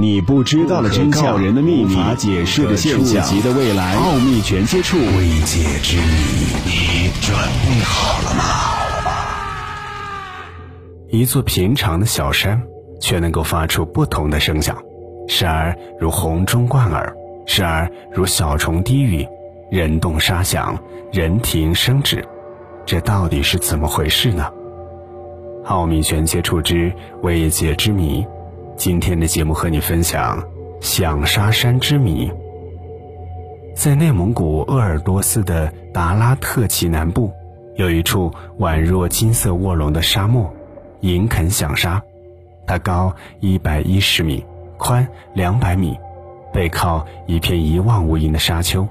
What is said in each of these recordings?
你不知道的真相，人的秘密，无法解释的现象，触及的未来，奥秘全接触，未解之谜，你准备好了吗？一座平常的小山，却能够发出不同的声响，时而如洪钟贯耳，时而如小虫低语，人动沙响，人停声止，这到底是怎么回事呢？奥秘全接触之未解之谜。今天的节目和你分享响沙山之谜。在内蒙古鄂尔多斯的达拉特旗南部，有一处宛若金色卧龙的沙漠——银肯响沙。它高一百一十米，宽两百米，背靠一片一望无垠的沙丘。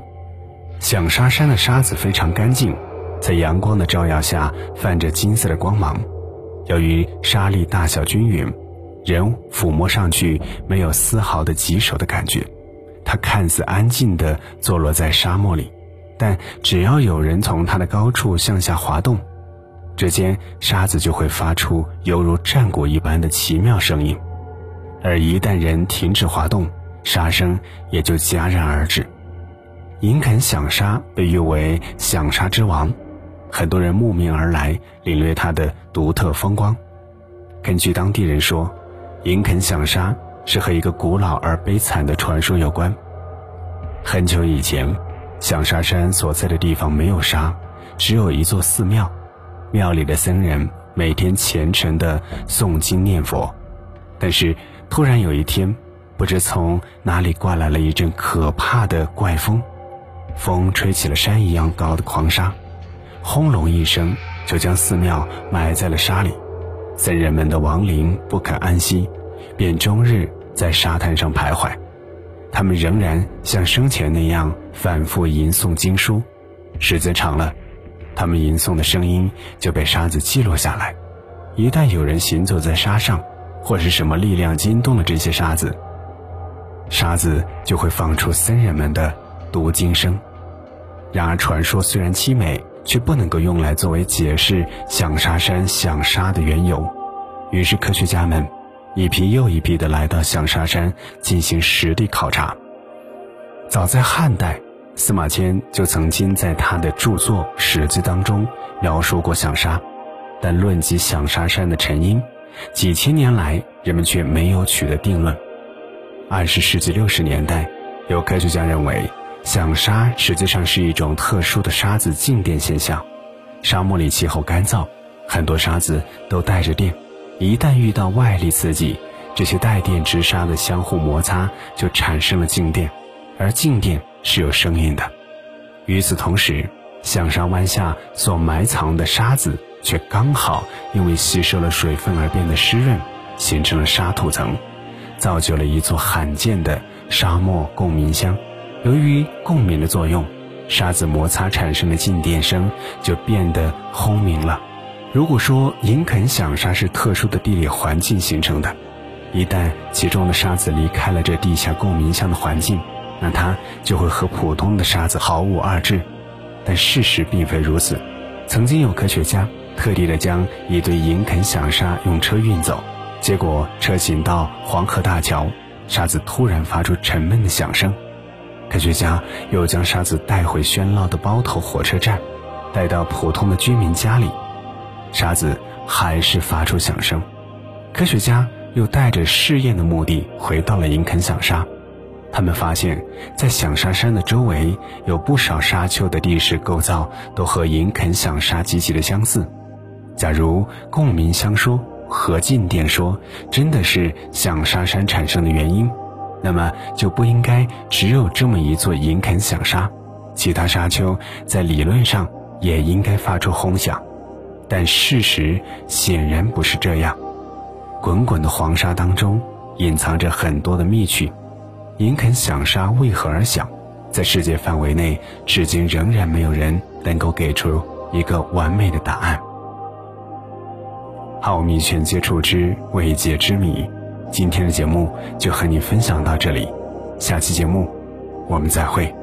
响沙山的沙子非常干净，在阳光的照耀下泛着金色的光芒。由于沙粒大小均匀。人抚摸上去没有丝毫的棘手的感觉，它看似安静地坐落在沙漠里，但只要有人从它的高处向下滑动，只见沙子就会发出犹如战鼓一般的奇妙声音，而一旦人停止滑动，沙声也就戛然而止。银肯响沙被誉为响沙之王，很多人慕名而来领略它的独特风光。根据当地人说。林肯响沙是和一个古老而悲惨的传说有关。很久以前，响沙山所在的地方没有沙，只有一座寺庙，庙里的僧人每天虔诚地诵经念佛。但是突然有一天，不知从哪里刮来了一阵可怕的怪风，风吹起了山一样高的狂沙，轰隆一声就将寺庙埋在了沙里。僧人们的亡灵不肯安息，便终日在沙滩上徘徊。他们仍然像生前那样反复吟诵经书，时间长了，他们吟诵的声音就被沙子记录下来。一旦有人行走在沙上，或是什么力量惊动了这些沙子，沙子就会放出僧人们的读经声。然而，传说虽然凄美。却不能够用来作为解释响沙山响沙的缘由，于是科学家们一批又一批的来到响沙山进行实地考察。早在汉代，司马迁就曾经在他的著作《史记》当中描述过响沙，但论及响沙山的成因，几千年来人们却没有取得定论。二十世纪六十年代，有科学家认为。响沙实际上是一种特殊的沙子静电现象。沙漠里气候干燥，很多沙子都带着电，一旦遇到外力刺激，这些带电直沙的相互摩擦就产生了静电，而静电是有声音的。与此同时，响沙湾下所埋藏的沙子却刚好因为吸收了水分而变得湿润，形成了沙土层，造就了一座罕见的沙漠共鸣箱。由于共鸣的作用，沙子摩擦产生的静电声就变得轰鸣了。如果说银肯响沙是特殊的地理环境形成的，一旦其中的沙子离开了这地下共鸣箱的环境，那它就会和普通的沙子毫无二致。但事实并非如此。曾经有科学家特地的将一堆银肯响沙用车运走，结果车行到黄河大桥，沙子突然发出沉闷的响声。科学家又将沙子带回喧闹的包头火车站，带到普通的居民家里，沙子还是发出响声。科学家又带着试验的目的回到了银肯响沙，他们发现，在响沙山的周围有不少沙丘的地势构造都和银肯响沙极其的相似。假如共鸣相说和静电说真的是响沙山产生的原因。那么就不应该只有这么一座银肯响沙，其他沙丘在理论上也应该发出轰响，但事实显然不是这样。滚滚的黄沙当中隐藏着很多的秘趣，银肯响沙为何而响，在世界范围内至今仍然没有人能够给出一个完美的答案。奥秘全接触之未解之谜。今天的节目就和你分享到这里，下期节目我们再会。